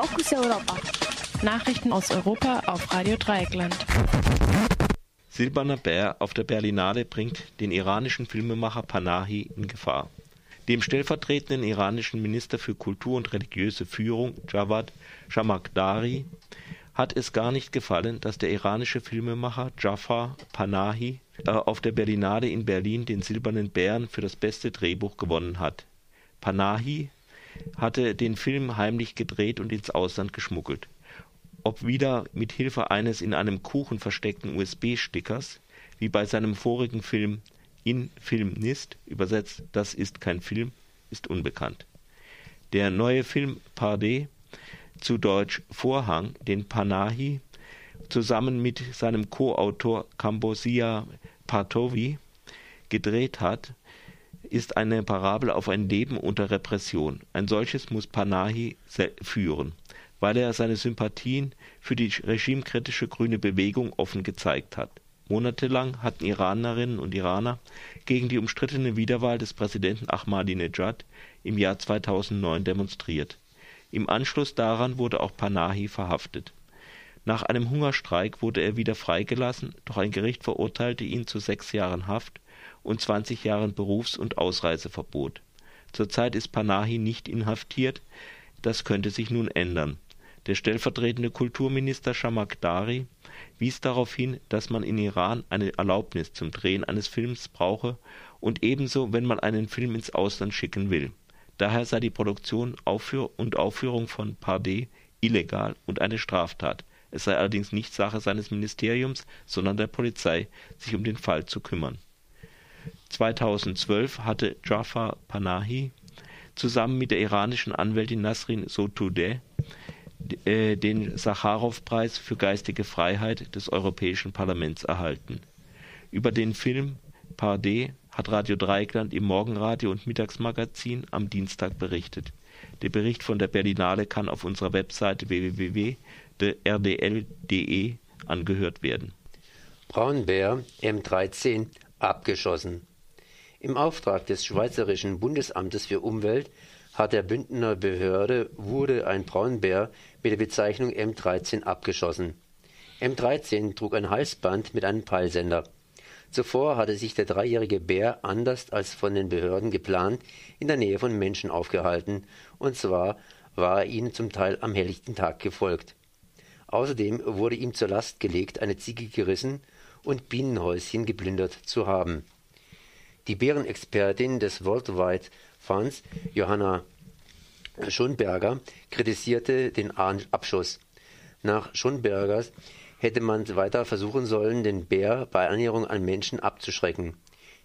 Fokus Europa. Nachrichten aus Europa auf Radio Dreieckland. Silberner Bär auf der Berlinale bringt den iranischen Filmemacher Panahi in Gefahr. Dem stellvertretenden iranischen Minister für Kultur und religiöse Führung Javad Shamakdari hat es gar nicht gefallen, dass der iranische Filmemacher Jafar Panahi äh, auf der Berlinale in Berlin den Silbernen Bären für das beste Drehbuch gewonnen hat. Panahi hatte den Film heimlich gedreht und ins Ausland geschmuggelt. Ob wieder mit Hilfe eines in einem Kuchen versteckten USB-Stickers, wie bei seinem vorigen Film in Film Nist, übersetzt Das ist kein Film, ist unbekannt. Der neue Film Pardé, zu Deutsch Vorhang, den Panahi zusammen mit seinem Co-Autor Kambosia Partovi gedreht hat, ist eine Parabel auf ein Leben unter Repression. Ein solches muss Panahi führen, weil er seine Sympathien für die regimekritische grüne Bewegung offen gezeigt hat. Monatelang hatten Iranerinnen und Iraner gegen die umstrittene Wiederwahl des Präsidenten Ahmadinejad im Jahr 2009 demonstriert. Im Anschluss daran wurde auch Panahi verhaftet. Nach einem Hungerstreik wurde er wieder freigelassen, doch ein Gericht verurteilte ihn zu sechs Jahren Haft und 20 Jahren Berufs und Ausreiseverbot. Zurzeit ist Panahi nicht inhaftiert, das könnte sich nun ändern. Der stellvertretende Kulturminister Shamakdari wies darauf hin, dass man in Iran eine Erlaubnis zum Drehen eines Films brauche und ebenso, wenn man einen Film ins Ausland schicken will. Daher sei die Produktion und Aufführung von Pardé illegal und eine Straftat. Es sei allerdings nicht Sache seines Ministeriums, sondern der Polizei, sich um den Fall zu kümmern. 2012 hatte Jafar Panahi zusammen mit der iranischen Anwältin Nasrin Sotoudeh äh, den Sacharow-Preis für geistige Freiheit des Europäischen Parlaments erhalten. Über den Film Pardé hat Radio Dreieckland im Morgenradio und Mittagsmagazin am Dienstag berichtet. Der Bericht von der Berlinale kann auf unserer Webseite www.rdl.de angehört werden. Braunbär M13 abgeschossen. Im Auftrag des Schweizerischen Bundesamtes für Umwelt hat der Bündner Behörde wurde ein Braunbär mit der Bezeichnung M13 abgeschossen. M13 trug ein Halsband mit einem Peilsender. Zuvor hatte sich der dreijährige Bär anders als von den Behörden geplant in der Nähe von Menschen aufgehalten, und zwar war er ihnen zum Teil am helllichten Tag gefolgt. Außerdem wurde ihm zur Last gelegt, eine Ziege gerissen und Bienenhäuschen geplündert zu haben. Die Bärenexpertin des Worldwide Funds, Johanna Schonberger, kritisierte den Abschuss. Nach Schonbergers hätte man weiter versuchen sollen, den Bär bei Annäherung an Menschen abzuschrecken.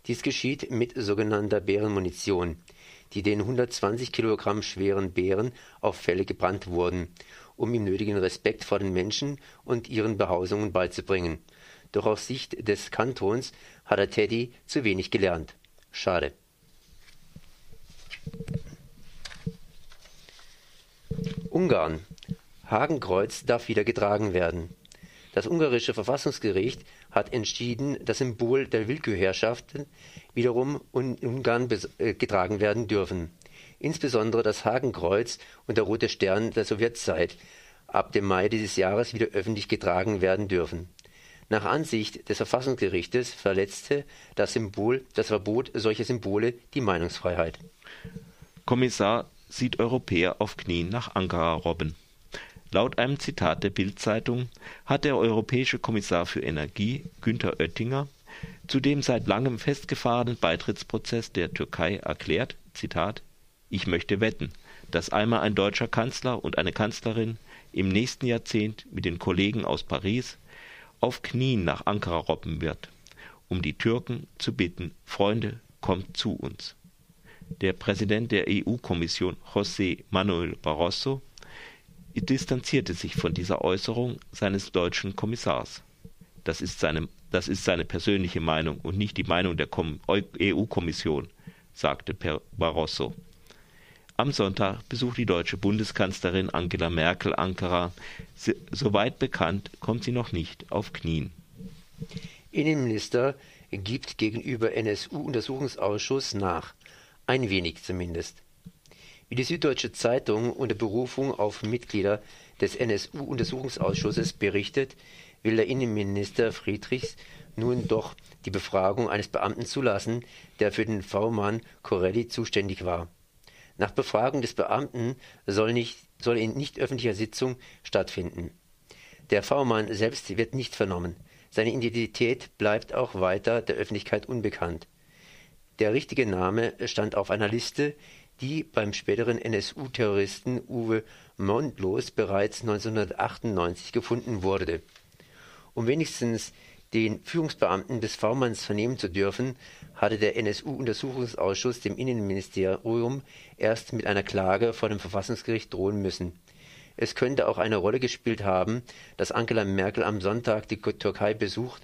Dies geschieht mit sogenannter Bärenmunition, die den 120 Kilogramm schweren Bären auf Felle gebrannt wurden, um ihm nötigen Respekt vor den Menschen und ihren Behausungen beizubringen. Doch aus Sicht des Kantons hat der Teddy zu wenig gelernt. Schade. Ungarn. Hakenkreuz darf wieder getragen werden. Das ungarische Verfassungsgericht hat entschieden, das Symbol der Willkürherrschaften wiederum in Ungarn äh, getragen werden dürfen. Insbesondere das Hakenkreuz und der rote Stern der Sowjetzeit ab dem Mai dieses Jahres wieder öffentlich getragen werden dürfen. Nach Ansicht des Verfassungsgerichtes verletzte das Symbol, das Verbot solcher Symbole die Meinungsfreiheit. Kommissar sieht Europäer auf Knien nach Ankara robben. Laut einem Zitat der Bild-Zeitung hat der Europäische Kommissar für Energie, Günther Oettinger, zu dem seit langem festgefahrenen Beitrittsprozess der Türkei erklärt: „ Zitat, Ich möchte wetten, dass einmal ein deutscher Kanzler und eine Kanzlerin im nächsten Jahrzehnt mit den Kollegen aus Paris auf Knien nach Ankara robben wird, um die Türken zu bitten: Freunde, kommt zu uns. “Der Präsident der EU-Kommission José Manuel Barroso distanzierte sich von dieser Äußerung seines deutschen Kommissars. Das ist seine, das ist seine persönliche Meinung und nicht die Meinung der EU-Kommission, sagte Barroso. Am Sonntag besucht die deutsche Bundeskanzlerin Angela Merkel Ankara. Soweit bekannt kommt sie noch nicht auf Knien. Innenminister gibt gegenüber NSU-Untersuchungsausschuss nach. Ein wenig zumindest. Wie die Süddeutsche Zeitung unter Berufung auf Mitglieder des NSU-Untersuchungsausschusses berichtet, will der Innenminister Friedrichs nun doch die Befragung eines Beamten zulassen, der für den V-Mann Corelli zuständig war. Nach Befragung des Beamten soll, nicht, soll in nicht öffentlicher Sitzung stattfinden. Der V-Mann selbst wird nicht vernommen. Seine Identität bleibt auch weiter der Öffentlichkeit unbekannt. Der richtige Name stand auf einer Liste, die beim späteren NSU-Terroristen Uwe Mondlos bereits 1998 gefunden wurde. Um wenigstens den Führungsbeamten des V-Manns vernehmen zu dürfen, hatte der NSU-Untersuchungsausschuss dem Innenministerium erst mit einer Klage vor dem Verfassungsgericht drohen müssen. Es könnte auch eine Rolle gespielt haben, dass Angela Merkel am Sonntag die Türkei besucht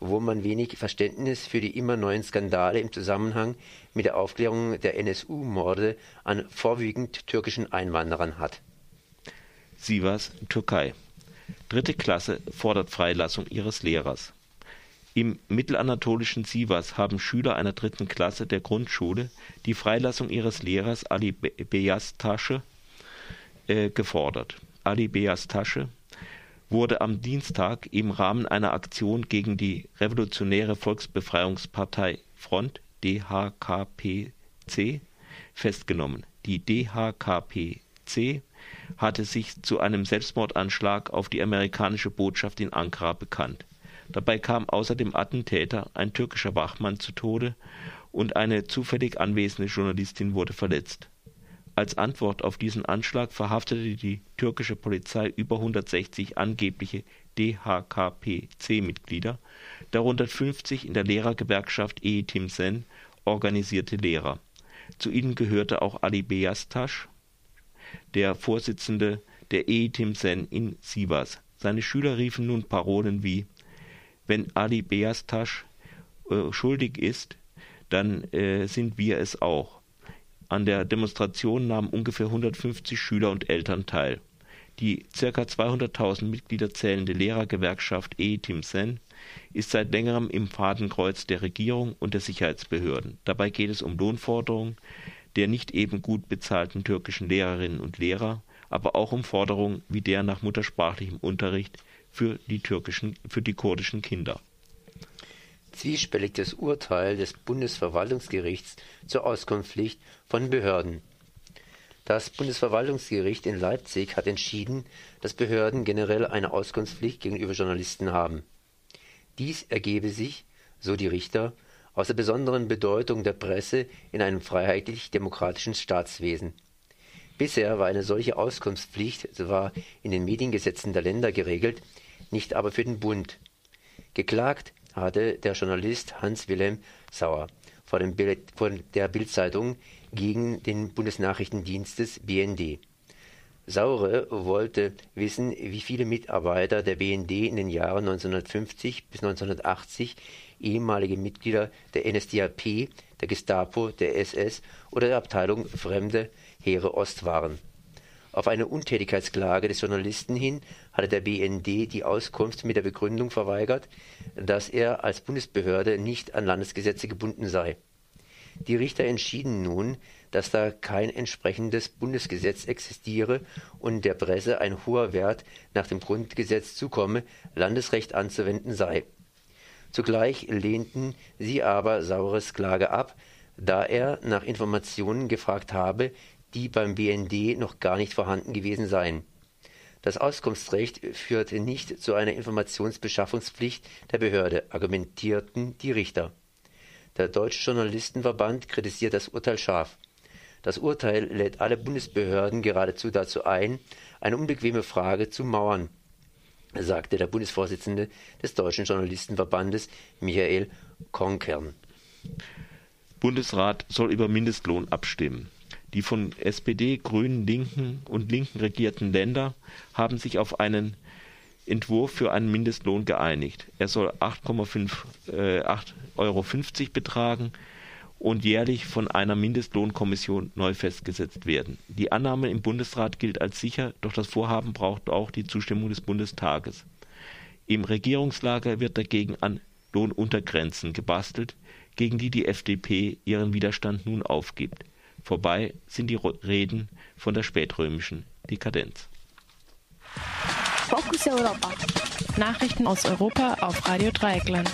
wo man wenig Verständnis für die immer neuen Skandale im Zusammenhang mit der Aufklärung der NSU-Morde an vorwiegend türkischen Einwanderern hat. Sivas, Türkei. Dritte Klasse fordert Freilassung ihres Lehrers. Im mittelanatolischen Sivas haben Schüler einer dritten Klasse der Grundschule die Freilassung ihres Lehrers Ali Beyastasche äh, gefordert. Ali Beyastasche wurde am Dienstag im Rahmen einer Aktion gegen die Revolutionäre Volksbefreiungspartei Front (DHKPC) festgenommen. Die DHKPC hatte sich zu einem Selbstmordanschlag auf die amerikanische Botschaft in Ankara bekannt. Dabei kam außer dem Attentäter ein türkischer Wachmann zu Tode und eine zufällig anwesende Journalistin wurde verletzt als Antwort auf diesen Anschlag verhaftete die türkische Polizei über 160 angebliche DHKPC-Mitglieder, darunter 50 in der Lehrergewerkschaft Eğitim Sen organisierte Lehrer. Zu ihnen gehörte auch Ali Beyaztaş, der Vorsitzende der Eğitim Sen in Sivas. Seine Schüler riefen nun Parolen wie Wenn Ali Beyaztaş äh, schuldig ist, dann äh, sind wir es auch an der Demonstration nahmen ungefähr 150 Schüler und Eltern teil. Die ca. 200.000 Mitglieder zählende Lehrergewerkschaft Eğitim-Sen ist seit längerem im Fadenkreuz der Regierung und der Sicherheitsbehörden. Dabei geht es um Lohnforderungen der nicht eben gut bezahlten türkischen Lehrerinnen und Lehrer, aber auch um Forderungen wie der nach muttersprachlichem Unterricht für die türkischen, für die kurdischen Kinder zwiespältiges Urteil des Bundesverwaltungsgerichts zur Auskunftspflicht von Behörden. Das Bundesverwaltungsgericht in Leipzig hat entschieden, dass Behörden generell eine Auskunftspflicht gegenüber Journalisten haben. Dies ergebe sich, so die Richter, aus der besonderen Bedeutung der Presse in einem freiheitlich-demokratischen Staatswesen. Bisher war eine solche Auskunftspflicht zwar in den Mediengesetzen der Länder geregelt, nicht aber für den Bund. Geklagt hatte der Journalist Hans-Wilhelm Sauer vor, Bild, vor der Bildzeitung gegen den Bundesnachrichtendienst des BND. Saure wollte wissen, wie viele Mitarbeiter der BND in den Jahren 1950 bis 1980 ehemalige Mitglieder der NSDAP, der Gestapo, der SS oder der Abteilung Fremde Heere Ost waren. Auf eine Untätigkeitsklage des Journalisten hin hatte der BND die Auskunft mit der Begründung verweigert, dass er als Bundesbehörde nicht an Landesgesetze gebunden sei. Die Richter entschieden nun, dass da kein entsprechendes Bundesgesetz existiere und der Presse ein hoher Wert nach dem Grundgesetz zukomme, Landesrecht anzuwenden sei. Zugleich lehnten sie aber Saures Klage ab, da er nach Informationen gefragt habe, die beim BND noch gar nicht vorhanden gewesen seien. Das Auskunftsrecht führte nicht zu einer Informationsbeschaffungspflicht der Behörde, argumentierten die Richter. Der Deutsche Journalistenverband kritisiert das Urteil scharf. Das Urteil lädt alle Bundesbehörden geradezu dazu ein, eine unbequeme Frage zu mauern, sagte der Bundesvorsitzende des Deutschen Journalistenverbandes Michael Konkern. Bundesrat soll über Mindestlohn abstimmen. Die von SPD, Grünen, Linken und Linken regierten Länder haben sich auf einen Entwurf für einen Mindestlohn geeinigt. Er soll 8,5 äh, 8,50 Euro betragen und jährlich von einer Mindestlohnkommission neu festgesetzt werden. Die Annahme im Bundesrat gilt als sicher, doch das Vorhaben braucht auch die Zustimmung des Bundestages. Im Regierungslager wird dagegen an Lohnuntergrenzen gebastelt, gegen die die FDP ihren Widerstand nun aufgibt. Vorbei sind die Reden von der spätrömischen Dekadenz. Fokus Europa. Nachrichten aus Europa auf Radio Dreieckland.